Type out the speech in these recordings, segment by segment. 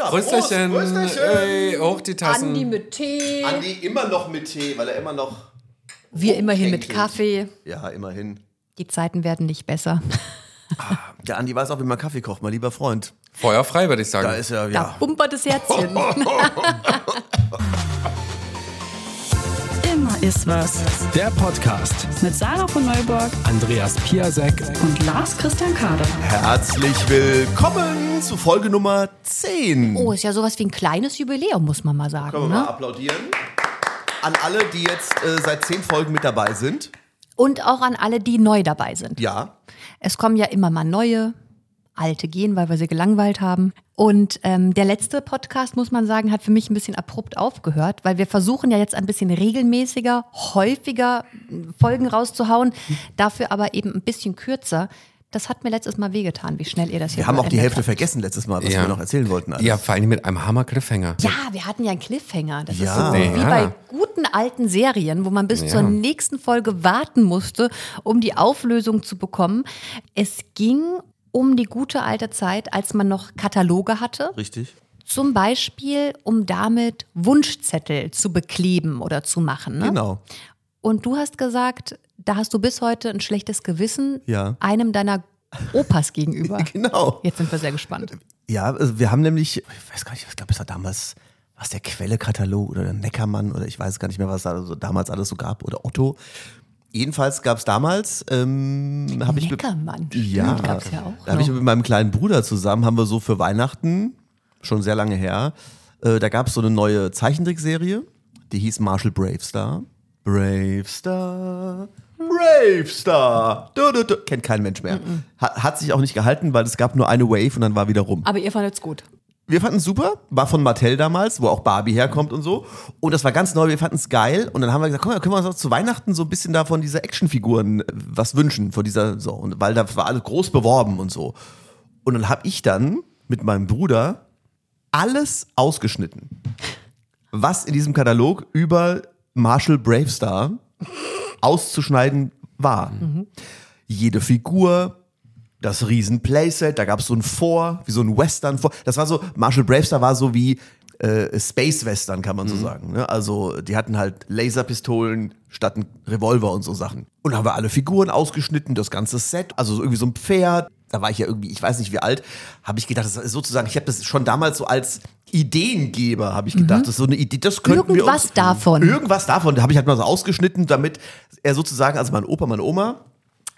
Ja, Prösterchen. Prost, Prösterchen. Ey, hoch die Tassen. Andi mit Tee. Andi immer noch mit Tee, weil er immer noch. Wir immerhin mit. Kaffee. Ja, immerhin. Die Zeiten werden nicht besser. Der Andi weiß auch, wie man Kaffee kocht, mein lieber Freund. Feuer frei, würde ich sagen. Da ist er, Da ja. bumpert das Herzchen. Immer ist was. Der Podcast. Mit Sarah von Neuburg Andreas Piasek. und Lars Christian Kader. Herzlich willkommen zu Folge Nummer 10. Oh, ist ja sowas wie ein kleines Jubiläum, muss man mal sagen. Können wir mal Ne? applaudieren. An alle, die jetzt äh, seit 10 Folgen mit dabei sind. Und auch an alle, die neu dabei sind. Ja. Es kommen ja immer mal neue, alte gehen, weil wir sie gelangweilt haben. Und ähm, der letzte Podcast, muss man sagen, hat für mich ein bisschen abrupt aufgehört, weil wir versuchen ja jetzt ein bisschen regelmäßiger, häufiger äh, Folgen rauszuhauen, dafür aber eben ein bisschen kürzer. Das hat mir letztes Mal wehgetan, wie schnell ihr das hier Wir haben auch die Hälfte habt. vergessen letztes Mal, was Ja. wir noch erzählen wollten. alles. ja, vor allem mit einem Hammer-Cliffhanger. Ja, wir hatten ja einen Cliffhanger. Das Ja. ist so wie Ja. bei guten alten Serien, wo man bis Ja. zur nächsten Folge warten musste, um die Auflösung zu bekommen. Es ging um die gute alte Zeit, als man noch Kataloge hatte. Richtig. Zum Beispiel, um damit Wunschzettel zu bekleben oder zu machen. Ne? Genau. Und du hast gesagt, da hast du bis heute ein schlechtes Gewissen Ja. einem deiner Opas gegenüber. Genau. Jetzt sind wir sehr gespannt. Ja, also wir haben nämlich, ich weiß gar nicht, ich glaube, es war damals, was der Quelle-Katalog oder der Neckermann oder ich weiß gar nicht mehr, was da so damals alles so gab oder Otto. Jedenfalls gab es damals, ähm, habe ich mit, Neckermann. ja, Stimmt, gab's ja auch da habe ich mit meinem kleinen Bruder zusammen, haben wir so für Weihnachten, schon sehr lange her, äh, da gab es so eine neue Zeichentrickserie, die hieß Marshall Bravestar. Bravestar, Bravestar. Du, du, du. Kennt kein Mensch mehr. Hat, hat sich auch nicht gehalten, weil es gab nur eine Wave und dann war wieder rum. Aber ihr fandet's gut. Wir fanden es super, war von Mattel damals, wo auch Barbie herkommt und so. Und das war ganz neu, wir fanden es geil. Und dann haben wir gesagt, komm, können wir uns auch zu Weihnachten so ein bisschen da von dieser Actionfiguren äh, was wünschen, von dieser, so. Und weil da war alles groß beworben und so. Und dann habe ich dann mit meinem Bruder alles ausgeschnitten, was in diesem Katalog über Marshall Bravestar auszuschneiden war. Jede Figur, das riesen Playset, da gab es so ein Vor, wie so ein Western vor. Das war so, Marshall Bravestar war so wie äh, Space Western, kann man so sagen. Ne? Also die hatten halt Laserpistolen statt ein Revolver und so Sachen. Und haben wir alle Figuren ausgeschnitten, das ganze Set, also so irgendwie so ein Pferd. Da war ich ja irgendwie, ich weiß nicht wie alt, habe ich gedacht, das ist sozusagen, ich habe das schon damals so als Ideengeber, habe ich gedacht, das ist so eine Idee, das könnten wir Irgendwas davon. Irgendwas davon, da habe ich halt mal so ausgeschnitten, damit er sozusagen, also mein Opa, meine Oma,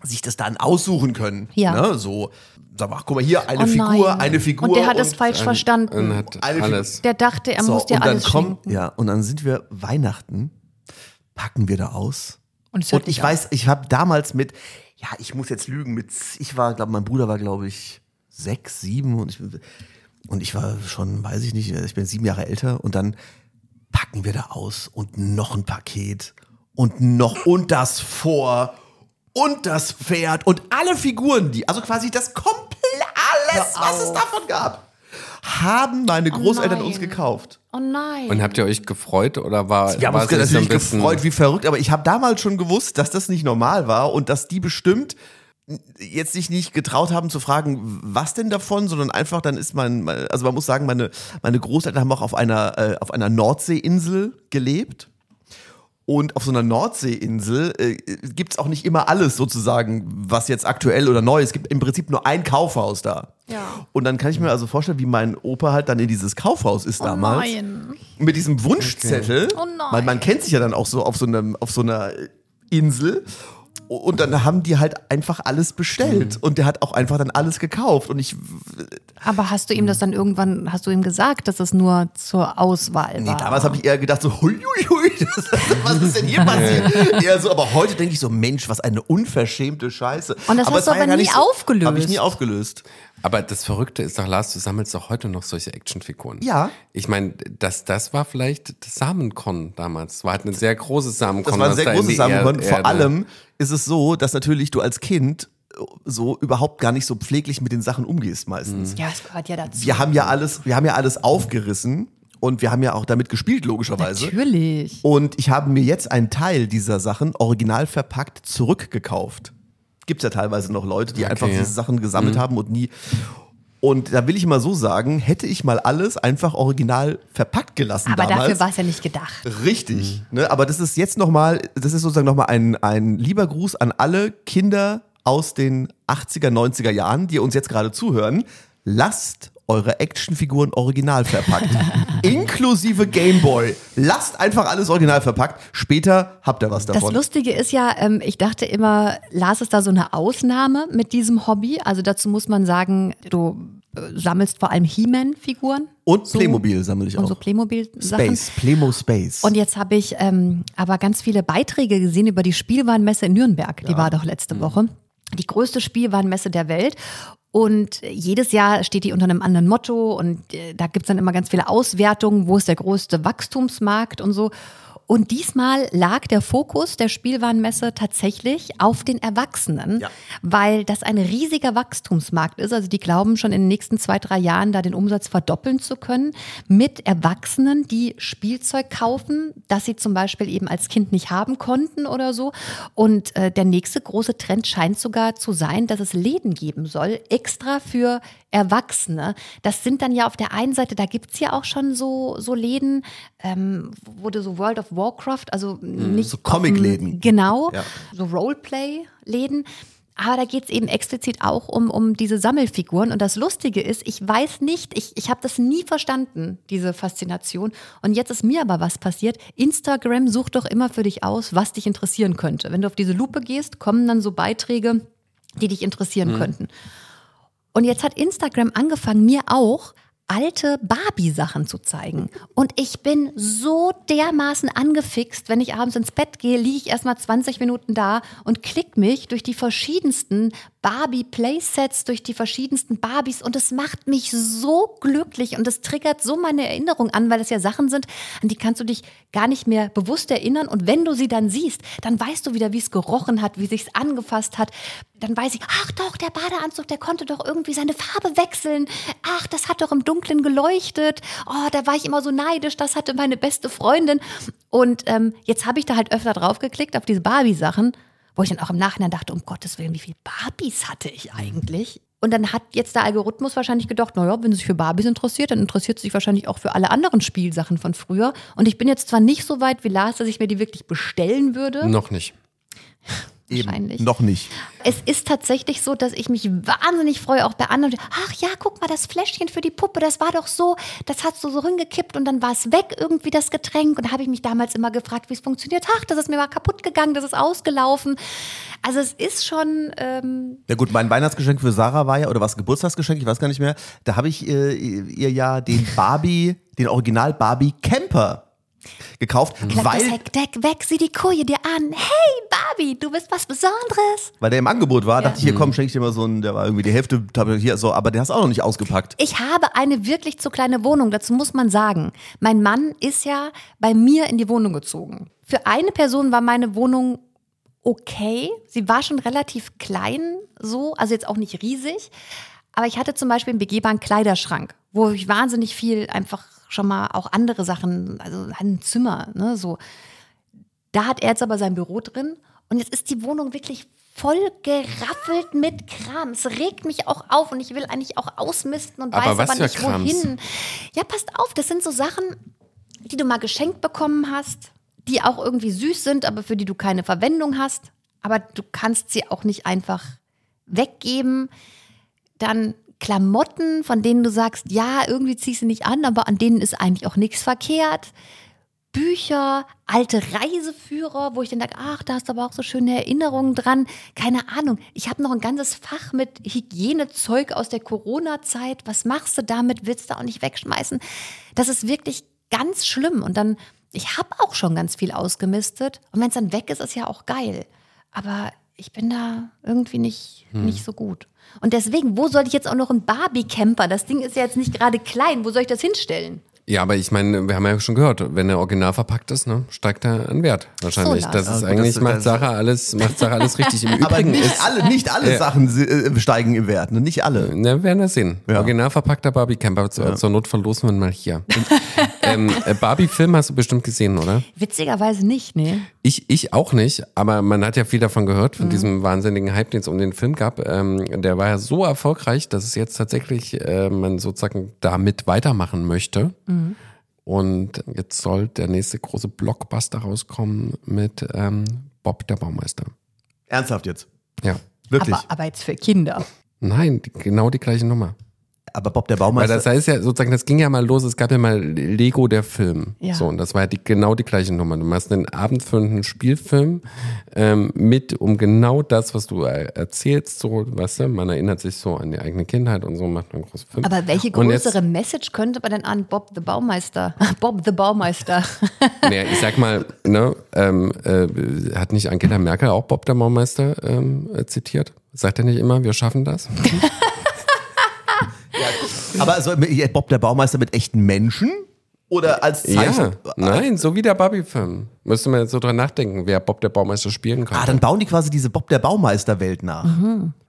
sich das dann aussuchen können. Ja. Ne? So, sag mal, guck mal hier, eine Oh Figur, eine Figur. Und der hat es falsch Und verstanden. hat alles. Der dachte, er so, muss dir und dann alles schenken. ja, und dann sind wir Weihnachten, packen wir da aus. Und, Und ich weiß, ich habe damals mit, ja, ich muss jetzt lügen, mit, ich war, glaube mein Bruder war, glaube ich, sechs, sieben und ich, und ich war schon, weiß ich nicht, ich bin sieben Jahre älter und dann packen wir da aus und noch ein Paket und noch und das vor und das Pferd und alle Figuren, die, also quasi das komplett alles, was es davon gab, haben meine Großeltern nein. uns gekauft. Oh nein. Und habt ihr euch gefreut oder war Wir haben war uns natürlich bisschen- gefreut wie verrückt, aber ich habe damals schon gewusst, dass das nicht normal war und dass die bestimmt jetzt sich nicht getraut haben zu fragen, was denn davon, sondern einfach dann ist man, also man muss sagen, meine, meine Großeltern haben auch auf einer, äh, auf einer Nordseeinsel gelebt. Und auf so einer Nordseeinsel äh, gibt es auch nicht immer alles sozusagen, was jetzt aktuell oder neu ist. Es gibt im Prinzip nur ein Kaufhaus da. Ja. Und dann kann ich mir also vorstellen, wie mein Opa halt dann in dieses Kaufhaus ist damals nein. mit diesem Wunschzettel, Oh nein. weil man kennt sich ja dann auch so auf so einem auf so einer Insel und dann haben die halt einfach alles bestellt und der hat auch einfach dann alles gekauft und ich Aber hast du ihm das dann irgendwann, hast du ihm gesagt, dass es nur zur Auswahl nee, war? damals habe ich eher gedacht so hui hui hui das, was ist denn hier passiert? eher so, aber heute denke ich so Mensch, was eine unverschämte Scheiße. Und das hast es du aber nie nicht aufgelöst. Habe ich nie aufgelöst. Aber das Verrückte ist doch, Lars, du sammelst doch heute noch solche Actionfiguren. Ja. Ich meine, das, das war vielleicht das Samenkon damals. Das war halt ein sehr großes Samenkon. Das war ein sehr großes. Erde- Vor allem ist es so, dass natürlich du als Kind so überhaupt gar nicht so pfleglich mit den Sachen umgehst meistens. ja, es gehört ja dazu. Wir haben ja alles, wir haben ja alles aufgerissen und wir haben ja auch damit gespielt, logischerweise. Natürlich. Und ich habe mir jetzt einen Teil dieser Sachen original verpackt zurückgekauft. Gibt's ja teilweise noch Leute, die einfach ja. diese Sachen gesammelt haben und nie. Und da will ich mal so sagen, hätte ich mal alles einfach original verpackt gelassen Aber damals. dafür war es ja nicht gedacht. Richtig. Ne? Aber das ist jetzt nochmal, das ist sozusagen nochmal ein, ein lieber Gruß an alle Kinder aus den 80er, 90er Jahren, die uns jetzt gerade zuhören. Lasst eure Actionfiguren original verpackt. Inklusive Gameboy. Lasst einfach alles original verpackt. Später habt ihr was Das davon. Lustige ist ja, ähm, ich dachte immer, Lars ist da so eine Ausnahme mit diesem Hobby. Also dazu muss man sagen, du äh, sammelst vor allem He-Man-Figuren. Und so- Playmobil sammle ich Und auch. so Playmobil-Sachen. Space, Playmo Space. Und jetzt habe ich ähm, aber ganz viele Beiträge gesehen über die Spielwarenmesse in Nürnberg. Die war doch letzte Woche. Die größte Spielwarenmesse der Welt. Und jedes Jahr steht die unter einem anderen Motto und äh, da gibt's dann immer ganz viele Auswertungen, wo ist der größte Wachstumsmarkt und so. Und diesmal lag der Fokus der Spielwarenmesse tatsächlich auf den Erwachsenen, Ja. weil das ein riesiger Wachstumsmarkt ist. Also die glauben schon in den nächsten zwei, drei Jahren da den Umsatz verdoppeln zu können mit Erwachsenen, die Spielzeug kaufen, das sie zum Beispiel eben als Kind nicht haben konnten oder so. Und äh, der nächste große Trend scheint sogar zu sein, dass es Läden geben soll, extra für Erwachsene. Das sind dann ja auf der einen Seite, da gibt's ja auch schon so, so Läden, ähm, wo du so World of Warcraft, also nicht so Comicläden. Genau, Ja. so Roleplay-Läden. Aber da geht's eben explizit auch um, um diese Sammelfiguren. Und das Lustige ist, ich weiß nicht, ich, ich habe das nie verstanden, diese Faszination. Und jetzt ist mir aber was passiert. Instagram sucht doch immer für dich aus, was dich interessieren könnte. Wenn du auf diese Lupe gehst, kommen dann so Beiträge, die dich interessieren könnten. Und jetzt hat Instagram angefangen, mir auch alte Barbie-Sachen zu zeigen. Und ich bin so dermaßen angefixt, wenn ich abends ins Bett gehe, liege ich erstmal 20 Minuten da und klick mich durch die verschiedensten Barbie-Playsets, durch die verschiedensten Barbies und es macht mich so glücklich und es triggert so meine Erinnerung an, weil es ja Sachen sind, an die kannst du dich gar nicht mehr bewusst erinnern und wenn du sie dann siehst, dann weißt du wieder, wie es gerochen hat, wie sich's angefasst hat. Dann weiß ich, ach doch, der Badeanzug, der konnte doch irgendwie seine Farbe wechseln. Ach, das hat doch im Dunkeln geleuchtet. Oh, da war ich immer so neidisch. Das hatte meine beste Freundin. Und ähm, jetzt habe ich da halt öfter drauf geklickt auf diese Barbie-Sachen, wo ich dann auch im Nachhinein dachte, um Gottes Willen, wie viele Barbies hatte ich eigentlich? Und dann hat jetzt der Algorithmus wahrscheinlich gedacht, naja, wenn sie sich für Barbies interessiert, dann interessiert sie sich wahrscheinlich auch für alle anderen Spielsachen von früher. Und ich bin jetzt zwar nicht so weit wie Lars, dass ich mir die wirklich bestellen würde. Noch nicht. wahrscheinlich. Noch nicht. Es ist tatsächlich so, dass ich mich wahnsinnig freue, auch bei anderen. Ach ja, guck mal, das Fläschchen für die Puppe, das war doch so, das hast du so hingekippt und dann war es weg, irgendwie das Getränk. Und da habe ich mich damals immer gefragt, wie es funktioniert. Ach, das ist mir mal kaputt gegangen, das ist ausgelaufen. Also es ist schon, ähm, Ja gut, mein Weihnachtsgeschenk für Sarah war ja, oder was Geburtstagsgeschenk, ich weiß gar nicht mehr, da habe ich äh, ihr ja den Barbie, den Original Barbie Camper gekauft, klapp das weil, Heckdeck weg, sieh die Koje dir an. Hey Barbie, du bist was Besonderes. weil der im Angebot war, Ja. dachte ich, hier komm, schenke ich dir mal so einen, der war irgendwie die Hälfte, hier so, aber der hast auch noch nicht ausgepackt. Ich habe eine wirklich zu kleine Wohnung. Dazu muss man sagen, mein Mann ist ja bei mir in die Wohnung gezogen. Für eine Person war meine Wohnung okay. Sie war schon relativ klein, so, also jetzt auch nicht riesig. Aber ich hatte zum Beispiel einen begehbaren Kleiderschrank, wo ich wahnsinnig viel einfach schon mal auch andere Sachen, also ein Zimmer, ne, so. Da hat er jetzt aber sein Büro drin und jetzt ist die Wohnung wirklich voll geraffelt mit Kram. Es regt mich auch auf und ich will eigentlich auch ausmisten und Aber weiß aber nicht Krams? wohin. Ja, passt auf, das sind so Sachen, die du mal geschenkt bekommen hast, die auch irgendwie süß sind, aber für die du keine Verwendung hast. Aber du kannst sie auch nicht einfach weggeben. Dann Klamotten, von denen du sagst, ja, irgendwie ziehst du nicht an, aber an denen ist eigentlich auch nichts verkehrt. Bücher, alte Reiseführer, wo ich dann denke, ach, da hast du aber auch so schöne Erinnerungen dran. Keine Ahnung. Ich habe noch ein ganzes Fach mit Hygienezeug aus der Corona-Zeit. Was machst du damit? Willst du auch nicht wegschmeißen? Das ist wirklich ganz schlimm. Und dann, ich habe auch schon ganz viel ausgemistet. Und wenn es dann weg ist, ist ja auch geil. Aber ich bin da irgendwie nicht, nicht so gut. Und deswegen, wo soll ich jetzt auch noch einen Barbie-Camper? Das Ding ist ja jetzt nicht gerade klein. Wo soll ich das hinstellen? Ja, aber ich meine, wir haben ja schon gehört, wenn er original verpackt ist, ne, steigt er an Wert. Wahrscheinlich. So, das ist Ja, eigentlich, das- macht das- Sache alles, macht Sache alles richtig. Im Aber Übrigen nicht ist, alle, nicht alle Ja. Sachen äh, steigen im Wert, ne? nicht alle. Na, wir werden das sehen. Ja. Original verpackter Barbie Camper. Zur, zur Not verlosen wir ihn mal hier. ähm, äh, Barbie-Film hast du bestimmt gesehen, oder? Witzigerweise nicht, nee. Ich, ich auch nicht, aber man hat ja viel davon gehört, Mhm. von diesem wahnsinnigen Hype, den es um den Film gab. Ähm, der war ja so erfolgreich, dass es jetzt tatsächlich äh, man sozusagen damit weitermachen möchte. Mhm. Und jetzt soll der nächste große Blockbuster rauskommen mit ähm, Bob der Baumeister. Ernsthaft jetzt. Ja. Wirklich. Aber, aber jetzt für Kinder. Nein, die, genau die gleiche Nummer. Aber Bob der Weil Baumeister. das heißt ja sozusagen, das ging ja mal los, es gab ja mal Lego der Film. Ja. So, und das war ja die, genau die gleiche Nummer. Du machst einen abendfüllenden Spielfilm ähm, mit um genau das, was du er- erzählst, so, weißt du, man erinnert sich so an die eigene Kindheit und so macht man einen großen Film. Aber welche Und jetzt- größere Message könnte man denn an Bob the Baumeister, Bob the Baumeister, Naja, ich sag mal, ne, ähm, äh, hat nicht Angela Merkel auch Bob der Baumeister ähm, äh, zitiert? Sagt er nicht immer, wir schaffen das? aber also Bob der Baumeister mit echten Menschen? Oder als Ja, Zeichen? nein, so wie der Barbie-Film. Müsste man jetzt so dran nachdenken, wer Bob der Baumeister spielen kann. Ah, dann bauen die quasi diese Bob der Baumeister-Welt nach.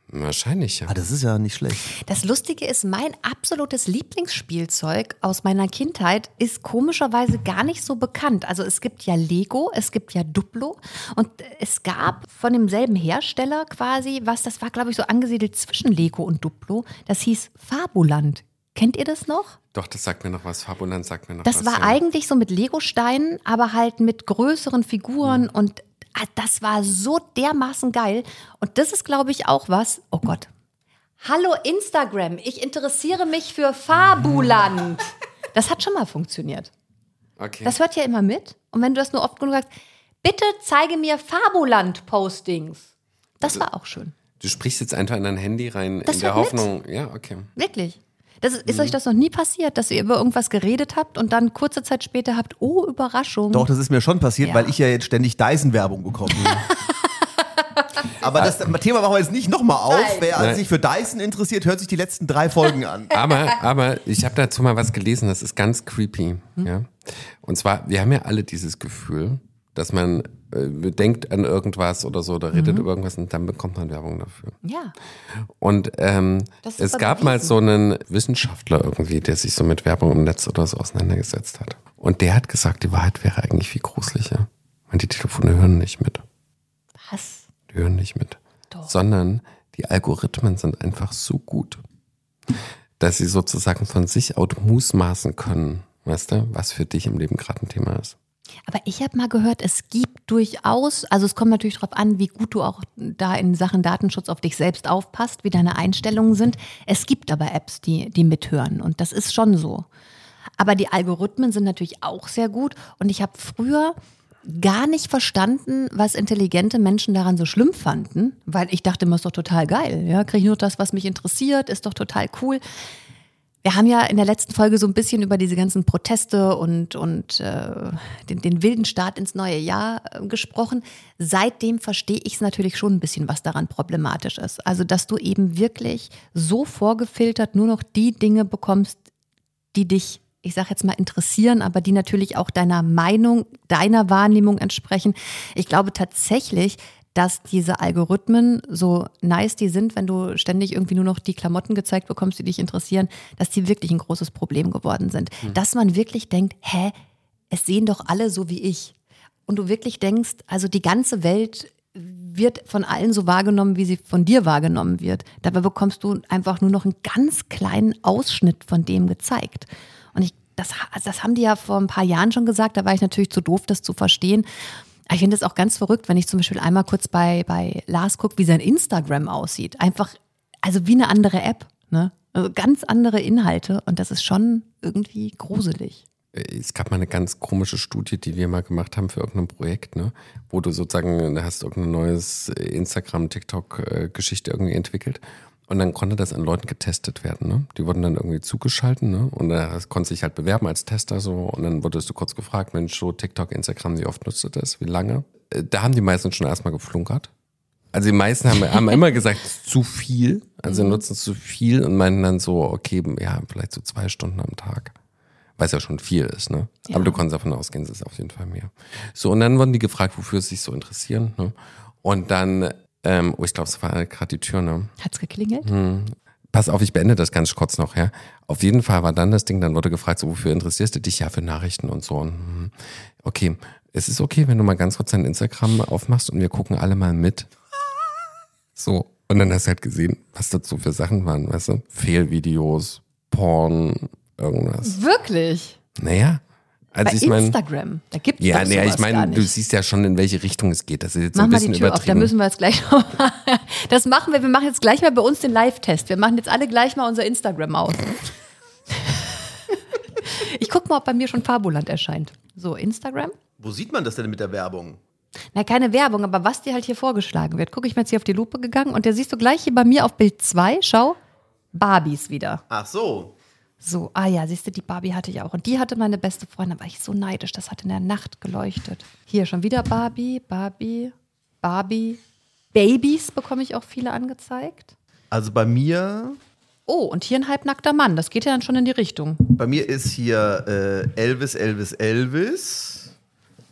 Wahrscheinlich, ja. Ah, das ist ja nicht schlecht. Das Lustige ist, mein absolutes Lieblingsspielzeug aus meiner Kindheit ist komischerweise gar nicht so bekannt. Also es gibt ja Lego, es gibt ja Duplo und es gab von demselben Hersteller quasi was, das war glaube ich so angesiedelt zwischen Lego und Duplo, das hieß Fabuland. Kennt ihr das noch? Doch, das sagt mir noch was. Fabuland sagt mir noch Das was. war ja. eigentlich so mit Lego-Steinen, aber halt mit größeren Figuren und ah, das war so dermaßen geil. Und das ist, glaube ich, auch was. Oh Gott. Hallo Instagram, ich interessiere mich für Fabuland. Das hat schon mal funktioniert. Okay. Das hört ja immer mit. Und wenn du das nur oft genug sagst, bitte zeige mir Fabuland-Postings. Das war auch schön. du sprichst jetzt einfach in dein Handy rein, Das in der hört mit. Hoffnung. Ja, okay. Wirklich. Das ist, ist euch das noch nie passiert, dass ihr über irgendwas geredet habt und dann kurze Zeit später habt, oh, Überraschung. Doch, das ist mir schon passiert, Ja. weil ich ja jetzt ständig Dyson-Werbung bekomme. Aber das Thema machen wir jetzt nicht nochmal auf. Nein. Wer Nein. sich für Dyson interessiert, hört sich die letzten drei Folgen an. Aber, aber ich habe dazu mal was gelesen, das ist ganz creepy. Hm? Ja? Und zwar, wir haben ja alle dieses Gefühl, dass man äh, denkt an irgendwas oder so, oder Mhm. redet über irgendwas und dann bekommt man Werbung dafür. Ja. Und ähm, es gab mal so einen Wissenschaftler irgendwie, der sich so mit Werbung im Netz oder so auseinandergesetzt hat. Und der hat gesagt, die Wahrheit wäre eigentlich viel gruseliger. Und die Telefone hören nicht mit. Was? Die hören nicht mit. Doch. Sondern die Algorithmen sind einfach so gut, dass sie sozusagen von sich out mutmaßen können, weißt du, was für dich im Leben gerade ein Thema ist. Aber ich habe mal gehört, es gibt durchaus, also es kommt natürlich darauf an, wie gut du auch da in Sachen Datenschutz auf dich selbst aufpasst, wie deine Einstellungen sind. Es gibt aber Apps, die, die mithören und das ist schon so. Aber die Algorithmen sind natürlich auch sehr gut und ich habe früher gar nicht verstanden, was intelligente Menschen daran so schlimm fanden, weil ich dachte immer, ist doch total geil. Ja, kriege ich nur das, was mich interessiert, ist doch total cool. Wir haben ja in der letzten Folge so ein bisschen über diese ganzen Proteste und, und äh, den, den wilden Start ins neue Jahr äh, gesprochen. Seitdem verstehe ich es natürlich schon ein bisschen, was daran problematisch ist. Also, dass du eben wirklich so vorgefiltert nur noch die Dinge bekommst, die dich, ich sage jetzt mal, interessieren, aber die natürlich auch deiner Meinung, deiner Wahrnehmung entsprechen. Ich glaube tatsächlich, dass diese Algorithmen, so nice die sind, wenn du ständig irgendwie nur noch die Klamotten gezeigt bekommst, die dich interessieren, dass die wirklich ein großes Problem geworden sind. Dass man wirklich denkt, hä, es sehen doch alle so wie ich. Und du wirklich denkst, also die ganze Welt wird von allen so wahrgenommen, wie sie von dir wahrgenommen wird. Dabei bekommst du einfach nur noch einen ganz kleinen Ausschnitt von dem gezeigt. Und ich, das, das haben die ja vor ein paar Jahren schon gesagt, da war ich natürlich zu doof, das zu verstehen. Ich finde es auch ganz verrückt, wenn ich zum Beispiel einmal kurz bei, bei Lars gucke, wie sein Instagram aussieht. Einfach, also wie eine andere App. Ne? Also ganz andere Inhalte und das ist schon irgendwie gruselig. Es gab mal eine ganz komische Studie, die wir mal gemacht haben für irgendein Projekt, ne? wo du sozusagen, da hast irgendein neues Instagram, TikTok-Geschichte irgendwie entwickelt. Und dann konnte das an Leuten getestet werden. Ne? Die wurden dann irgendwie zugeschalten ne? und da konnte sich halt bewerben als Tester so. Und dann wurdest du kurz gefragt, Mensch, so TikTok, Instagram, wie oft nutzt du das? Wie lange? Äh, Da haben die meisten schon erstmal geflunkert. Also die meisten haben, haben immer gesagt, zu viel. Also nutzen zu viel und meinen dann so, okay, ja, vielleicht so zwei Stunden am Tag. Weil es ja schon viel ist, ne? Ja. Aber du kannst davon ausgehen, es ist auf jeden Fall mehr. So, und dann wurden die gefragt, wofür sie sich so interessieren, ne? Und dann, ähm, oh, ich glaube, es war gerade die Tür, ne? Hat's geklingelt? Hm. Pass auf, ich beende das ganz kurz noch, ja. Auf jeden Fall war dann das Ding, dann wurde gefragt, so, wofür interessierst du dich? Ja, für Nachrichten und so. Und, hm, okay, es ist okay, wenn du mal ganz kurz dein Instagram aufmachst und wir gucken alle mal mit. So. Und dann hast du halt gesehen, was so für Sachen waren, weißt du? Fehlvideos, Porn, irgendwas. Wirklich? Naja. Also Bei ich meine. Instagram. Da gibt es Ja, doch nee, ich meine, du siehst ja schon, in welche Richtung es geht. Das ist jetzt Mach ein mal bisschen die Tür auf, da übertrieben. müssen wir jetzt gleich noch mal. Das machen wir, wir machen jetzt gleich mal bei uns den Live-Test. Wir machen jetzt alle gleich mal unser Instagram aus. Ich guck mal, ob bei mir schon Fabuland erscheint. So, Instagram. Wo sieht man das denn mit der Werbung? Na, keine Werbung, aber was dir halt hier vorgeschlagen wird. Gucke ich mir jetzt hier auf die Lupe gegangen und der siehst du gleich hier bei mir auf Bild 2. Schau, Barbies wieder. Ach so. So, ah ja, siehst du, die Barbie hatte ich auch. Und die hatte meine beste Freundin, da war ich so neidisch. Das hat in der Nacht geleuchtet. Hier schon wieder Barbie, Barbie, Barbie. Babys bekomme ich auch viele angezeigt. Also bei mir, Oh, und hier ein halbnackter Mann. Das geht ja dann schon in die Richtung. bei mir ist hier äh, Elvis, Elvis, Elvis.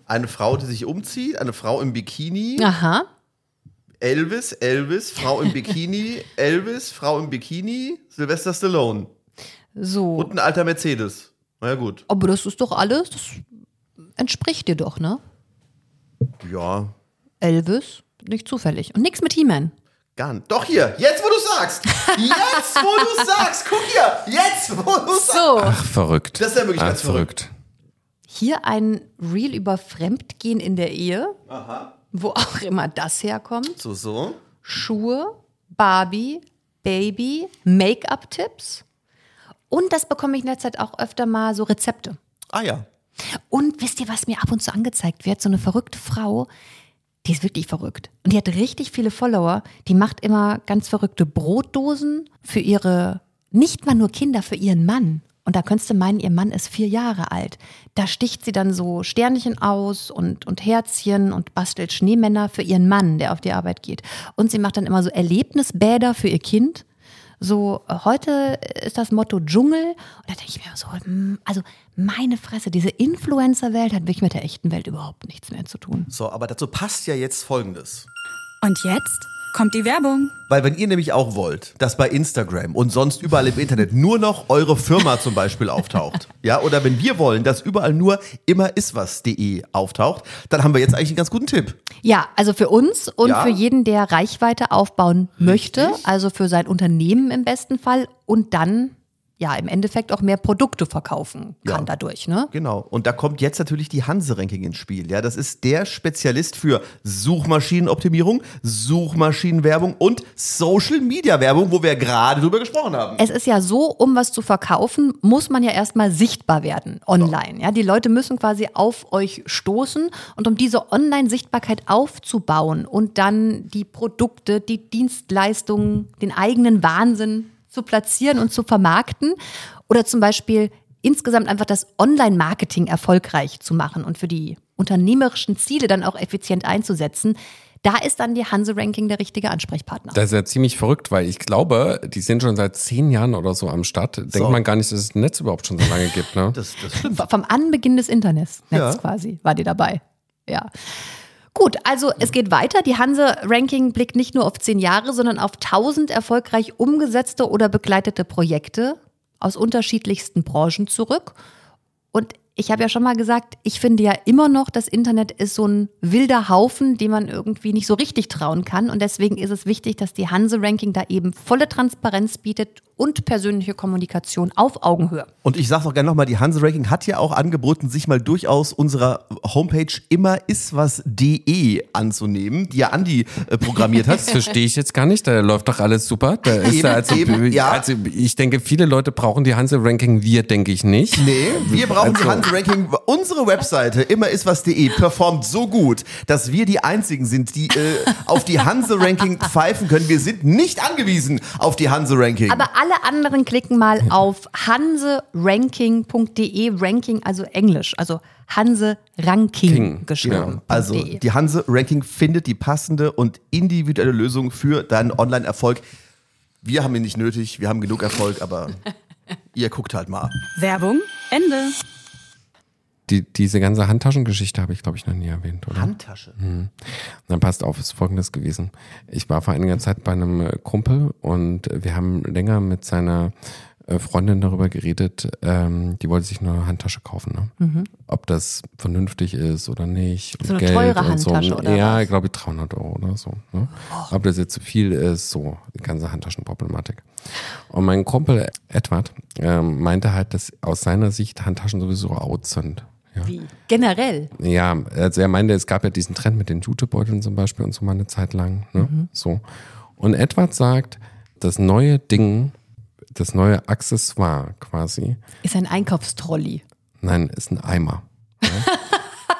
Eine Frau, die sich umzieht, eine Frau im Bikini. Aha. Elvis, Elvis, Frau im Bikini, Elvis, Frau im Bikini, Sylvester Stallone. So. Und ein alter Mercedes. Na ja, gut. Aber das ist doch alles. Das entspricht dir doch, ne? Ja, Elvis, nicht zufällig. Und nichts mit He-Man. gar nicht. Doch hier, jetzt wo du sagst. Jetzt wo du sagst. Guck hier, jetzt wo du sagst. So. Ach, verrückt. Das ist ja wirklich Ach, ganz verrückt. Hier ein Reel über Fremdgehen in der Ehe. Wo auch immer das herkommt. So, so. Schuhe, Barbie, Baby, Make-up-Tipps. Und das bekomme ich in letzter Zeit auch öfter mal so Rezepte. Ah ja. Und wisst ihr, was mir ab und zu angezeigt wird? So eine verrückte Frau, die ist wirklich verrückt. Und die hat richtig viele Follower. Die macht immer ganz verrückte Brotdosen für ihre, nicht mal nur Kinder, für ihren Mann. Und da könntest du meinen, ihr Mann ist vier Jahre alt. Da sticht sie dann so Sternchen aus und, und Herzchen und bastelt Schneemänner für ihren Mann, der auf die Arbeit geht. Und sie macht dann immer so Erlebnisbäder für ihr Kind. So, äh, heute ist das Motto Dschungel. Und da denke ich mir so, hm, also meine Fresse, diese Influencer-Welt hat wirklich mit der echten Welt überhaupt nichts mehr zu tun. So, aber dazu passt ja jetzt Folgendes. Und jetzt kommt die Werbung. Weil wenn ihr nämlich auch wollt, dass bei Instagram und sonst überall im Internet nur noch eure Firma zum Beispiel auftaucht, ja, oder wenn wir wollen, dass überall nur immer iswas.de auftaucht, dann haben wir jetzt eigentlich einen ganz guten Tipp. Ja, also für uns und Ja. für jeden, der Reichweite aufbauen möchte, also für sein Unternehmen im besten Fall und dann ja im Endeffekt auch mehr Produkte verkaufen kann Ja. dadurch, ne? Genau. Und da kommt jetzt natürlich die Hanse-Ranking ins Spiel. Ja, das ist der Spezialist für Suchmaschinenoptimierung, Suchmaschinenwerbung und Social-Media-Werbung, wo wir gerade drüber gesprochen haben. Es ist ja so, um was zu verkaufen, muss man ja erstmal sichtbar werden online. Ja, die Leute müssen quasi auf euch stoßen und um diese Online-Sichtbarkeit aufzubauen und dann die Produkte, die Dienstleistungen, den eigenen Wahnsinn zu platzieren und zu vermarkten oder zum Beispiel insgesamt einfach das Online-Marketing erfolgreich zu machen und für die unternehmerischen Ziele dann auch effizient einzusetzen. Da ist dann die Hanse-Ranking der richtige Ansprechpartner. Das ist ja ziemlich verrückt, weil ich glaube, die sind schon seit zehn Jahren oder so am Start. Denkt So. man gar nicht, dass es das Netz überhaupt schon so lange gibt. Ne? Das, das stimmt. Vom Anbeginn des Internets Ja. quasi war die dabei. Ja. Gut, also es geht weiter. Die Hanse-Ranking blickt nicht nur auf zehn Jahre, sondern auf tausend erfolgreich umgesetzte oder begleitete Projekte aus unterschiedlichsten Branchen zurück. Und ich habe ja schon mal gesagt, ich finde ja immer noch, das Internet ist so ein wilder Haufen, dem man irgendwie nicht so richtig trauen kann. Und deswegen ist es wichtig, dass die Hanse-Ranking da eben volle Transparenz bietet und persönliche Kommunikation auf Augenhöhe. Und ich sag's auch gerne nochmal, die Hanse Ranking hat ja auch angeboten, sich mal durchaus unserer Homepage immeriswas.de anzunehmen, die ja Andi äh, programmiert hat. Das verstehe ich jetzt gar nicht. Da läuft doch alles super. Da ist Eben, da also, eben, ja. also ich denke, viele Leute brauchen die Hanse-Ranking. Wir denke ich nicht. Nee, wir brauchen die Also- Hanse Ranking. Unsere Webseite immeriswas.de performt so gut, dass wir die einzigen sind, die äh, auf die Hanse Ranking pfeifen können. Wir sind nicht angewiesen auf die Hanse Ranking. Aber alle anderen klicken mal auf hanseranking.de, Ranking also Englisch, also Hanse Ranking King, geschrieben. Also .de. die Hanse Ranking findet die passende und individuelle Lösung für deinen Online-Erfolg. Wir haben ihn nicht nötig, wir haben genug Erfolg, aber ihr guckt halt mal. Werbung Ende. Die, diese ganze Handtaschengeschichte habe ich, glaube ich, noch nie erwähnt, oder? Handtasche. Dann passt auf, ist folgendes gewesen. Ich war vor einiger Zeit bei einem äh, Kumpel und wir haben länger mit seiner äh, Freundin darüber geredet, ähm, die wollte sich eine Handtasche kaufen. Ne? Ob das vernünftig ist oder nicht. und Mhm. So eine teure und so. Handtasche oder Ja, was? glaube ich 300 Euro oder so. Ne? Ob das jetzt zu viel ist, so die ganze Handtaschenproblematik. Und mein Kumpel Edward ähm, meinte halt, dass aus seiner Sicht Handtaschen sowieso out sind. Ja. Wie? Generell. Ja, also er meinte, es gab ja diesen Trend mit den Jutebeuteln zum Beispiel und so mal eine Zeit lang. Ne? Mhm. So. Und Edward sagt, das neue Ding, das neue Accessoire quasi, Ist ein Einkaufstrolli. nein, ist ein Eimer. Ja?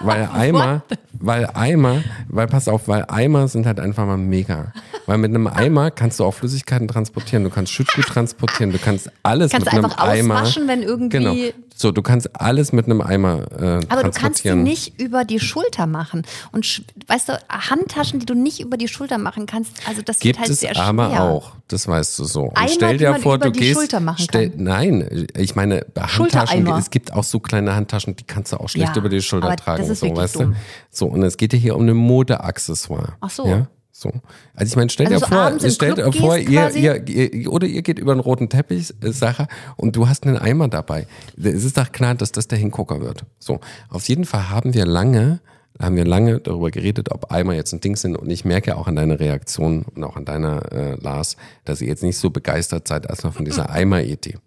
weil Eimer, weil Eimer, weil pass auf, weil Eimer sind halt einfach mal mega. Weil mit einem Eimer kannst du auch Flüssigkeiten transportieren, du kannst Schüttgut transportieren, du kannst alles Kannst mit du einem einfach Eimer. auswaschen, wenn irgendwie- Genau. So, du kannst alles mit einem Eimer äh, Aber du kannst transportieren. nicht über die Schulter machen. Und weißt du, Handtaschen, die du nicht über die Schulter machen kannst, also das Gibt wird halt es sehr aber schwer. auch, das weißt du so. Und Eimer, stell dir vor, du die gehst. Schulter machen stell. Nein, ich meine, Handtaschen, es gibt auch so kleine Handtaschen, die kannst du auch schlecht Ja, über die Schulter tragen. das ist so, weißt dumm. du? So, und es geht ja hier um eine Modeaccessoire. Ach so. Ja? So. Also ich meine, stell Also dir so vor, stell dir vor, ihr, ihr, ihr, oder ihr geht über einen roten Teppich, äh, Sache, und du hast einen Eimer dabei. Es ist doch klar, dass das der Hingucker wird. So. Auf jeden Fall haben wir lange, haben wir lange darüber geredet, ob Eimer jetzt ein Ding sind. Und ich merke auch an deiner Reaktion und auch an deiner, äh, Lars, dass ihr jetzt nicht so begeistert seid erstmal von dieser Eimer-Idee.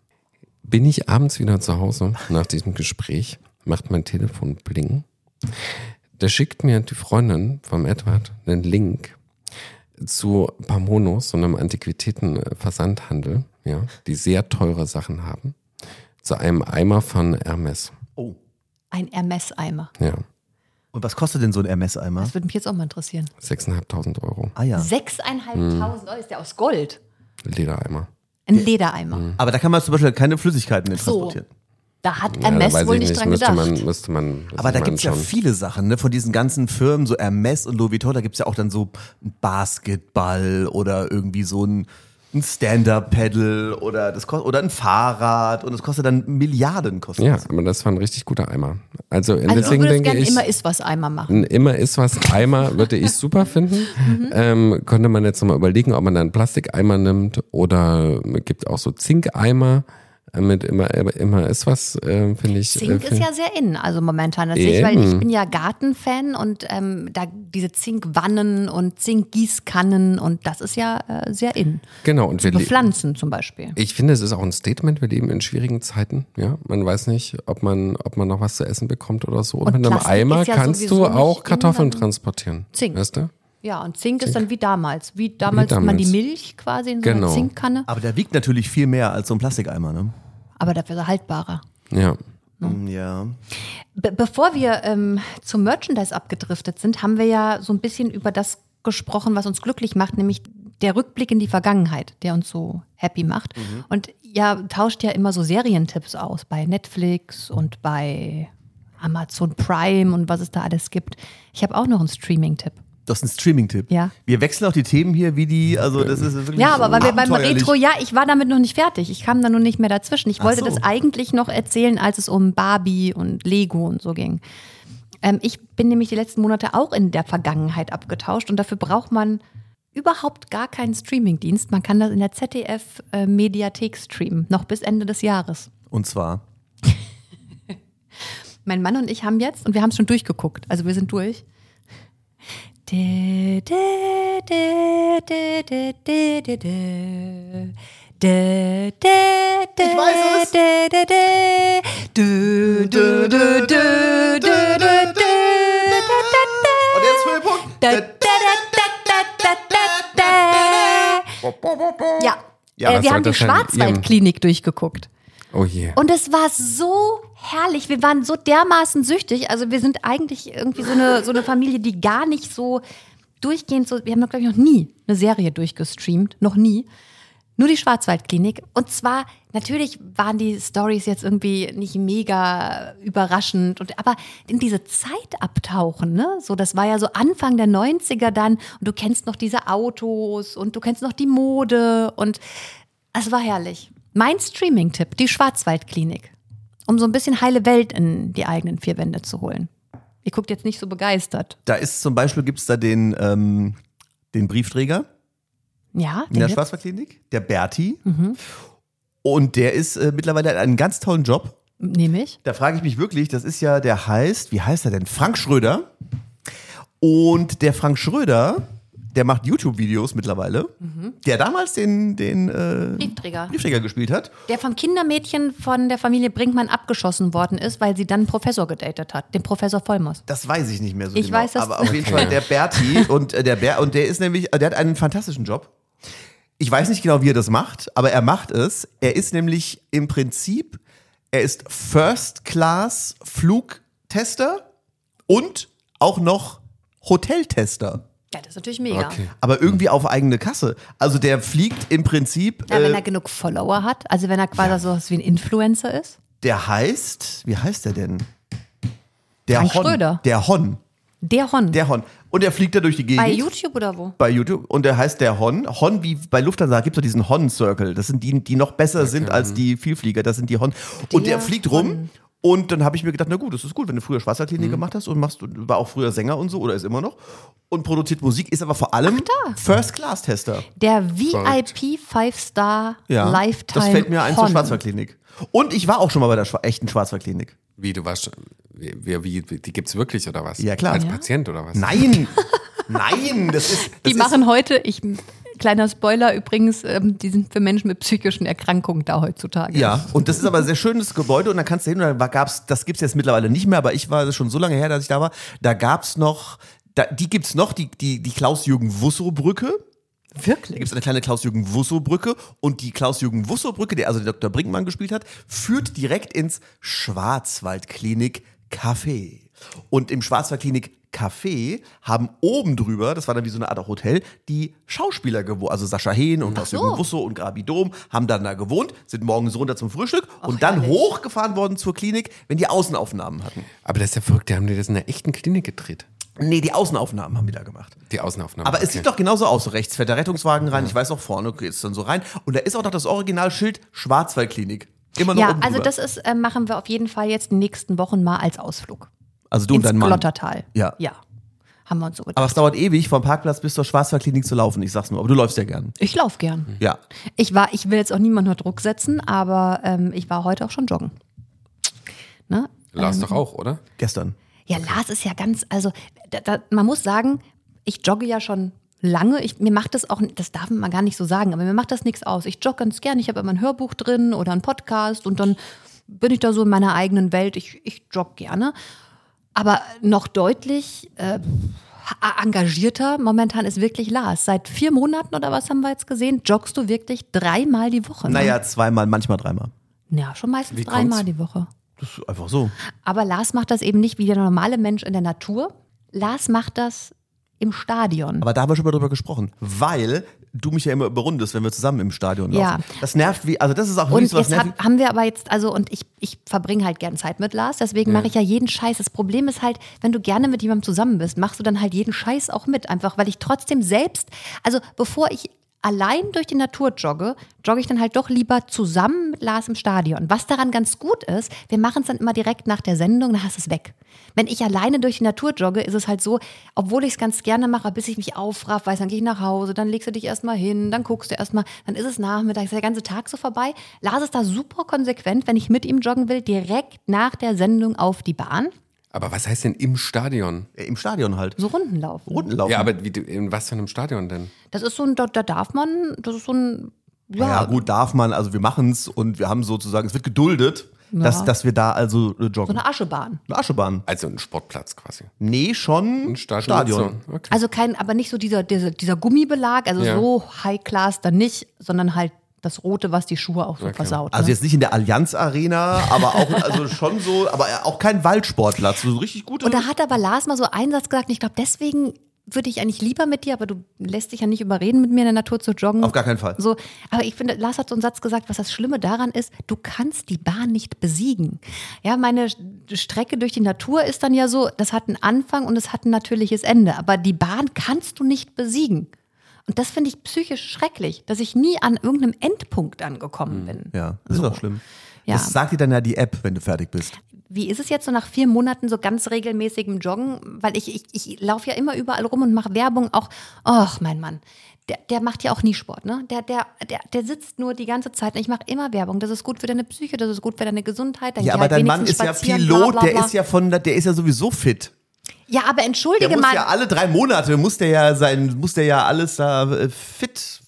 Bin ich abends wieder zu Hause nach diesem Gespräch, macht mein Telefon bling. Da schickt mir die Freundin vom Edward einen Link zu Pamonos, so einem Antiquitätenversandhandel, ja, die sehr teure Sachen haben, zu einem Eimer von Hermes. Oh. Ein Hermes-Eimer. Ja, Und was kostet denn so ein MS-Eimer? Das würde mich jetzt auch mal interessieren. 6.500 Euro. Ah ja. Sechseinhalbtausend Euro, ist der aus Gold. Ledereimer. Ein Ledereimer. Mhm. Aber da kann man zum Beispiel keine Flüssigkeiten So. transportieren. Da hat Ja, Hermes weiß wohl ich nicht nicht, dran müsste gedacht. man, müsste man. müsste Aber da man gibt's ja viele Sachen, ne? Von diesen ganzen Firmen, so Hermes und Louis Vuitton, da gibt's ja auch dann so ein Basketball oder irgendwie so ein, ein Stand-Up-Pedal oder das kostet, oder ein Fahrrad und das kostet dann Milliarden kostet Ja, das. aber das war ein richtig guter Eimer. Also, also deswegen du denke gerne ich. immer ist was Eimer machen. Ein immer ist was Eimer, würde ich super finden. Mhm. Ähm, könnte man jetzt mal überlegen, ob man dann einen Plastikeimer nimmt oder es gibt auch so Zinkeimer mit immer, immer ist was, äh, finde ich. Zink äh, ist find- ja sehr in, also momentan. Das sehe ich, weil ich bin ja Gartenfan und ähm, da diese Zinkwannen und Zinkgießkannen und das ist ja äh, sehr in. Genau, und wir le- Bepflanzen zum Beispiel. Ich finde, es ist auch ein Statement. Wir leben in schwierigen Zeiten. Ja, man weiß nicht, ob man, ob man noch was zu essen bekommt oder so. Und, Und mit einem Plastik Eimer ist ja kannst du auch in, Kartoffeln transportieren. Zink. Weißt du? Ja, und Zink, ist dann wie damals. Wie damals, Wie man die damals. Milch quasi in so Genau. einer Zinkkanne, Aber der wiegt natürlich viel mehr als so ein Plastikeimer, ne? Aber dafür er haltbarer. Ja. Ja. Be bevor wir ähm, zum Merchandise abgedriftet sind, haben wir ja so ein bisschen über das gesprochen, was uns glücklich macht, nämlich der Rückblick in die Vergangenheit, der uns so happy macht. Und ja, tauscht ja immer so Serientipps aus bei Netflix und bei Amazon Prime und was es da alles gibt. Ich habe auch noch einen Streaming-Tipp. Das ist ein Streaming-Tipp. Ja. Wir wechseln auch die Themen hier, wie die, also das ist wirklich Ja, aber weil wir beim. Retro, ja, ich war damit noch nicht fertig. Ich kam da noch nicht mehr dazwischen. Ich Ach wollte so. das eigentlich noch erzählen, als es um Barbie und Lego und so ging. Ähm, ich bin nämlich die letzten Monate auch in der Vergangenheit abgetauscht und dafür braucht man überhaupt gar keinen Streamingdienst. Man kann das in der ZDF-Mediathek streamen, noch bis Ende des Jahres. Und zwar, Mein Mann und ich haben jetzt, und wir haben es schon durchgeguckt, also wir sind durch. Ich weiß es. und jetzt Höhepunkt. Ja, Ja, äh, wir haben die? Schwarzwaldklinik durchgeguckt. Oh je. Und es war so herrlich. Wir waren so dermaßen süchtig. Also wir sind eigentlich irgendwie so eine, so eine Familie, die gar nicht so durchgehend so, wir haben, glaube ich, noch nie eine Serie durchgestreamt. Noch nie. Nur die Schwarzwaldklinik. Und zwar, natürlich waren die Stories jetzt irgendwie nicht mega überraschend. Und, aber in diese Zeit abtauchen, ne? So, das war ja so Anfang der 90er dann. Und du kennst noch diese Autos und du kennst noch die Mode. Und es war herrlich. Mein Streaming-Tipp, die Schwarzwaldklinik. um so ein bisschen heile Welt in die eigenen vier Wände zu holen. Ihr guckt jetzt nicht so begeistert. Da ist zum Beispiel, gibt's da den, ähm, den Briefträger Ja, in der? Schwarzwaldklinik, der Berti. Und der ist äh, mittlerweile hat einen ganz tollen Job. Nehme ich. Da frage ich mich wirklich, das ist ja, der heißt, wie heißt er denn? Frank Schröder. Und der Frank Schröder, der macht YouTube-Videos mittlerweile, der damals den, den äh, Briefträger. Briefträger gespielt hat. Der vom Kindermädchen von der Familie Brinkmann abgeschossen worden ist, weil sie dann einen Professor gedatet hat, den Professor Vollmoss. Das weiß ich nicht mehr so Ich genau. weiß das- Aber auf jeden Fall der Berti und äh, der Bär und der ist nämlich, der hat einen fantastischen Job. Ich weiß nicht genau, wie er das macht, aber er macht es. Er ist nämlich im Prinzip, er ist First Class Flugtester und auch noch Hoteltester. Ja, das ist natürlich mega. Okay. Aber irgendwie auf eigene Kasse. Also der fliegt im Prinzip, Ja, wenn äh, er genug Follower hat, also wenn er quasi so was wie ein Influencer ist. der heißt, wie heißt der denn? Der Frank Hon. Schröder. Der Hon. Der Hon. Der Hon. Und er fliegt da durch die Gegend. Bei YouTube oder wo? bei YouTube und der heißt der Hon. Hon, wie bei Lufthansa gibt es diesen Hon-Circle. Das sind die, die noch besser sind als die Vielflieger. Das sind die Hon. Und der Der fliegt rum. Und dann habe ich mir gedacht, na gut, das ist gut, wenn du früher Schwarzwaldklinik gemacht hast und machst, war auch früher Sänger und so oder ist immer noch und produziert Musik, ist aber vor allem First-Class-Tester. Der VIP Five-Star Ja, Lifetime das fällt mir ein zur Hon. Schwarzwaldklinik. Und ich war auch schon mal bei der Schwa echten Schwarzwaldklinik. Wie, du warst, schon- wie, wie, wie, die gibt's wirklich oder was? Ja, klar. Als Ja. Patient oder was? Nein, nein, das ist. Das Die ist, machen heute, ich, kleiner Spoiler übrigens, ähm, die sind für Menschen mit psychischen Erkrankungen da heutzutage. Ja, und das ist aber ein sehr schönes Gebäude und da kannst du hin und da gab's, das gibt's jetzt mittlerweile nicht mehr, aber ich war schon so lange her, dass ich da war. Da gab's noch, da, die gibt's noch, die, die, die Klaus-Jürgen-Wusso-Brücke. Da Wirklich? gibt's eine kleine Klaus-Jürgen-Wusso-Brücke und die Klaus-Jürgen-Wusso-Brücke, der also der Dr. Brinkmann gespielt hat, führt direkt ins Schwarzwaldklinik Café. Und im Schwarzwaldklinik Café haben oben drüber, das war dann wie so eine Art Hotel, die Schauspieler gewohnt. Also Sascha Hehn und so. Klaus-Jürgen Wusso und Grabi Dom haben dann da gewohnt, sind morgens runter zum Frühstück und dann herrlich. hochgefahren worden zur Klinik, wenn die Außenaufnahmen hatten. Aber das ist ja verrückt, die haben die das in einer echten Klinik gedreht. Nee, die Außenaufnahmen haben die da gemacht. Die Außenaufnahme. Aber es okay. sieht doch genauso aus. So rechts fährt der Rettungswagen rein. Ich weiß auch vorne geht es dann so rein. Und da ist auch noch das Originalschild Schwarzwaldklinik. Immer noch Ja, oben also drüber. das ist, äh, machen wir auf jeden Fall jetzt die nächsten Wochen mal als Ausflug. Also du und Ins dein Mann. Glottertal. Ja. Ja. Haben wir uns so gedacht. Aber es dauert ewig, vom Parkplatz bis zur Schwarzwaldklinik zu laufen. Ich sag's nur. Aber du läufst ja gern. ich laufe gern. Ja. Ich war, ich will jetzt auch niemanden unter Druck setzen, aber ähm, ich war heute auch schon joggen. Ne? Lars doch auch, oder? Gestern. Ja, Lars ist ja ganz, also da, da, man muss sagen, ich jogge ja schon lange. Ich, mir macht das auch, das darf man gar nicht so sagen, aber mir macht das nichts aus. Ich jogge ganz gern. Ich habe immer ein Hörbuch drin oder einen Podcast und dann bin ich da so in meiner eigenen Welt. Ich, ich jogge gerne. Aber noch deutlich äh, engagierter momentan ist wirklich Lars. Seit vier Monaten oder was haben wir jetzt gesehen, joggst du wirklich dreimal die Woche. Ne? Naja, zweimal, manchmal dreimal. Ja, schon meistens Wie dreimal kommt's? die Woche. Das ist einfach so. Aber Lars macht das eben nicht wie der normale Mensch in der Natur. Lars macht das im Stadion. Aber da haben wir schon mal drüber gesprochen. Weil du mich ja immer überrundest, wenn wir zusammen im Stadion Ja. laufen. Das nervt wie, also das ist auch Und so was jetzt nervt. hab, haben wir aber jetzt, also, und ich, ich verbringe halt gern Zeit mit Lars, deswegen mache ich ja jeden Scheiß. Das Problem ist halt, wenn du gerne mit jemandem zusammen bist, machst du dann halt jeden Scheiß auch mit. Einfach, weil ich trotzdem selbst, also bevor ich allein durch die Natur jogge, jogge ich dann halt doch lieber zusammen mit Lars im Stadion. Was daran ganz gut ist, wir machen es dann immer direkt nach der Sendung, dann hast du es weg. Wenn ich alleine durch die Natur jogge, ist es halt so, obwohl ich es ganz gerne mache, bis ich mich aufraff, weiß, dann gehe ich nach Hause, dann legst du dich erstmal hin, dann guckst du erstmal, dann ist es Nachmittag, ist der ganze Tag so vorbei. Lars ist da super konsequent, wenn ich mit ihm joggen will, direkt nach der Sendung auf die Bahn, Aber was heißt denn im Stadion? Äh, Im Stadion halt. so Runden laufen. Runden laufen. Ja, aber wie, du- in was für einem Stadion denn? Das ist so ein, da, da darf man, das ist so ein, ja, Ja, gut, darf man, also wir machen's und wir haben sozusagen, es wird geduldet, dass, dass wir da also äh, so joggen. eine Aschebahn. Eine Aschebahn. Also ein Sportplatz quasi. Nee, schon Ein Stadion. Stadion. So, Okay. Also kein, aber nicht so dieser, dieser, dieser Gummibelag, also Ja. so High Class dann nicht, sondern halt das Rote, was die Schuhe auch so Okay. versaut. Also ne? jetzt nicht in der Allianz Arena, aber auch also schon so, aber auch kein Waldsportplatz, so richtig gute. Und da hat aber Lars mal so einen Satz gesagt, und ich glaube, deswegen würde ich eigentlich lieber mit dir, aber du lässt dich ja nicht überreden, mit mir in der Natur zu joggen. Auf gar keinen Fall. So, aber ich finde, Lars hat so einen Satz gesagt, was das Schlimme daran ist, du kannst die Bahn nicht besiegen. Ja, meine Strecke durch die Natur ist dann ja so, das hat einen Anfang und es hat ein natürliches Ende. Aber die Bahn kannst du nicht besiegen. Und das finde ich psychisch schrecklich, dass ich nie an irgendeinem Endpunkt angekommen bin. ja, das ist doch schlimm. Ja. Das sagt dir dann ja die App, wenn du fertig bist. Wie ist es jetzt so nach vier Monaten so ganz regelmäßigem Joggen? Weil ich, ich, ich laufe ja immer überall rum und mache Werbung auch. Och, mein Mann. Der, der macht ja auch nie Sport, ne? Der, der, der, der sitzt nur die ganze Zeit und ich mache immer Werbung. Das ist gut für deine Psyche, das ist gut für deine Gesundheit. Dann Ja, aber halt dein Mann ist ja Pilot, bla, bla, der bla. ist ja von, der ist ja sowieso fit. Ja, aber Der entschuldige muss mal. ja alle drei Monate, muss der ja sein, muss der ja alles da äh, fit.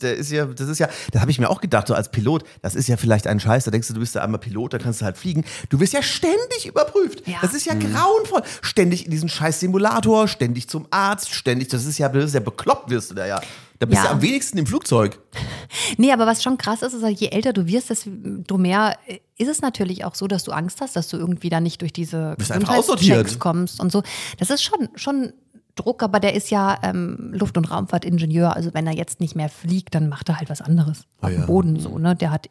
Der ist ja, das ist ja, das habe ich mir auch gedacht, so als Pilot, das ist ja vielleicht ein Scheiß, da denkst du, du bist ja einmal Pilot, da kannst du halt fliegen. Du wirst ja ständig überprüft. Ja. Das ist ja grauenvoll. Ständig in diesem scheiß Simulator, ständig zum Arzt, ständig, das ist ja, das ist ja bekloppt wirst du da ja. Da bist Ja. du am wenigsten im Flugzeug. Nee, aber was schon krass ist, ist, je älter du wirst, desto mehr äh, ist es natürlich auch so, dass du Angst hast, dass du irgendwie da nicht durch diese Gesundheitschecks kommst und so. Das ist schon, schon Druck, aber der ist ja ähm, Luft- und Raumfahrtingenieur. Also wenn er jetzt nicht mehr fliegt, dann macht er halt was anderes auf ja. dem Boden so. Ne? Der hat,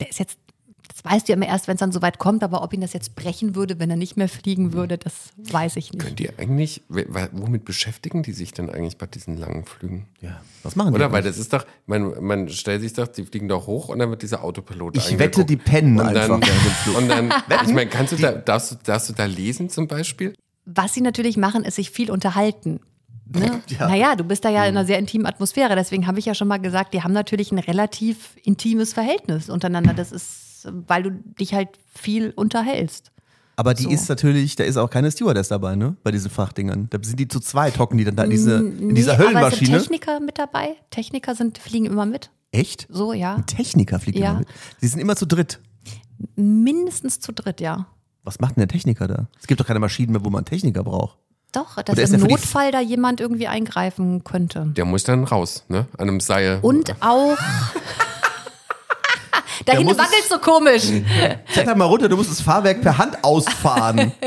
der ist jetzt, das weißt du ja immer erst, wenn es dann soweit kommt, aber ob ihn das jetzt brechen würde, wenn er nicht mehr fliegen würde, das weiß ich nicht. Könnt ihr eigentlich, womit beschäftigen die sich denn eigentlich bei diesen langen Flügen? Ja. Was machen die? Oder? Weil das ist doch, man, man stellt sich doch, die fliegen doch hoch und dann wird dieser Autopilot Ich eingeguckt. wette, die pennen und einfach dann, Flug. Und dann, ich meine, kannst du da, darfst du, darfst du da lesen zum Beispiel? Was sie natürlich machen, ist sich viel unterhalten. Ne? Ja. Naja, du bist da ja in einer sehr intimen Atmosphäre. Deswegen habe ich ja schon mal gesagt, die haben natürlich ein relativ intimes Verhältnis untereinander. Das ist, weil du dich halt viel unterhältst. Aber die So. ist natürlich, da ist auch keine Stewardess dabei, ne? Bei diesen Frachtdingern. Da sind die zu zweit, hocken die dann da in, diese, in dieser Nee, Aber sind Höllenmaschine. Techniker mit dabei. Techniker sind, fliegen immer mit. Echt? So, ja. Ein Techniker fliegt Ja. immer mit. Die sind immer zu dritt. Mindestens zu dritt, ja. Was macht denn der Techniker da? Es gibt doch keine Maschinen mehr, wo man einen Techniker braucht. Doch, dass im Notfall da jemand irgendwie eingreifen könnte. Der muss dann raus, ne? An einem Seil. Und auch. Dahin muss es- wackelst so komisch. Kletter mal runter, du musst das Fahrwerk per Hand ausfahren.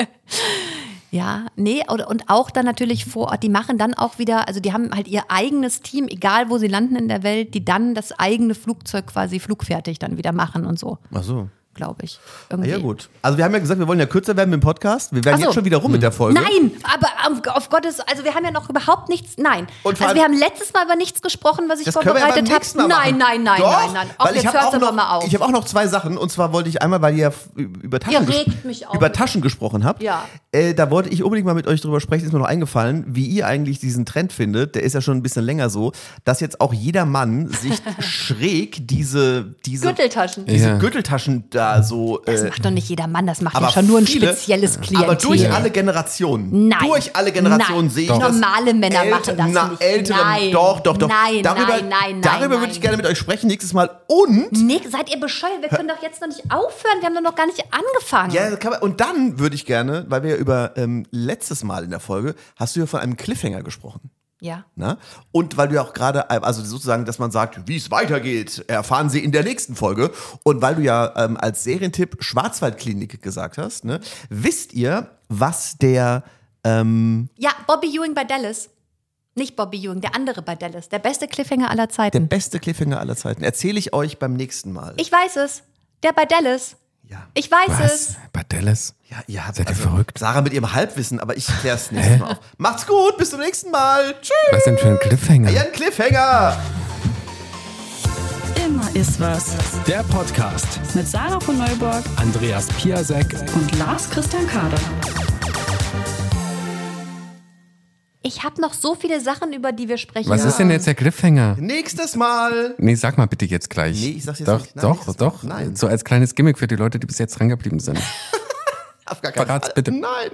Ja, nee, und auch dann natürlich vor Ort, die machen dann auch wieder, also die haben halt ihr eigenes Team, egal wo sie landen in der Welt, die dann das eigene Flugzeug quasi flugfertig dann wieder machen und so, Ach so. Glaube ich. Ah, Irgendwie. ja, gut. Also, wir haben ja gesagt, wir wollen ja kürzer werden mit dem Podcast. Wir werden so. jetzt schon wieder rum mit der Folge. Nein, aber auf, auf Gottes, also wir haben ja noch überhaupt nichts, nein. Und also wir haben letztes Mal über nichts gesprochen, was ich vorbereitet habe. Nein, nein, nein, Doch, nein, nein. Ach, weil ich jetzt doch noch, mal auf. ich habe auch noch zwei Sachen. Und zwar wollte ich einmal, weil ihr ja über Taschen, Ihr regt mich über Taschen gesprochen habt. Ja. Äh, da wollte ich unbedingt mal mit euch drüber sprechen. Ist mir noch eingefallen, wie ihr eigentlich diesen Trend findet. Der ist ja schon ein bisschen länger so, dass jetzt auch jeder Mann sich schräg diese, diese, Gürteltaschen. diese Ja. Gürteltaschen da so. Das äh, macht doch nicht jeder Mann, das macht ja schon nur ein viele- spezielles Klientel. Aber durch alle Generationen. Nein. Durch alle Generationen sehe ich Doch. das. Normale Männer Älte- machen das na, nicht. Ältere, Nein. doch, doch, doch. Nein, darüber, nein, nein, Darüber nein, würde ich gerne mit euch sprechen nächstes Mal. Und Nick, seid ihr bescheuert? Wir können doch jetzt noch nicht aufhören. Wir haben doch noch gar nicht angefangen. Ja, das kann man, und dann würde ich gerne, weil wir ja über ähm, letztes Mal in der Folge, hast du ja von einem Cliffhanger gesprochen. Ja. Na? Und weil du ja auch gerade, äh, also sozusagen, dass man sagt, wie es weitergeht, erfahren Sie in der nächsten Folge. Und weil du ja ähm, als Serientipp Schwarzwaldklinik gesagt hast, ne, wisst ihr, was der, ähm, Ja, Bobby Ewing bei Dallas. Nicht Bobby Ewing, der andere bei Dallas. Der beste Cliffhanger aller der Zeiten. beste Cliffhanger aller Zeiten, erzähle ich euch beim nächsten Mal. Ich weiß es. Der bei Dallas. Ja. Ich weiß Was? es. Bei Dallas? Ja, ihr habt Seid ihr verrückt? Sarah mit ihrem Halbwissen, aber ich klär's nächstes Mal auf. Macht's gut, bis zum nächsten Mal. Tschüss. Was denn für ein Cliffhanger? Ja, ein Cliffhanger. Immer ist was. Der Podcast. Mit Sarah von Neuburg Andreas Piasek. und Lars Christian Kader. Ich habe noch so viele Sachen, über die wir sprechen. Was ist denn jetzt der Cliffhanger? Nächstes Mal. Nee, sag mal bitte jetzt gleich. Nee, ich sag's jetzt doch, nicht. Nein, Doch, doch. nicht. Nein. So als kleines Gimmick für die Leute, die bis jetzt dran geblieben sind. Auf gar keinen Verrat's Fall. bitte. Nein.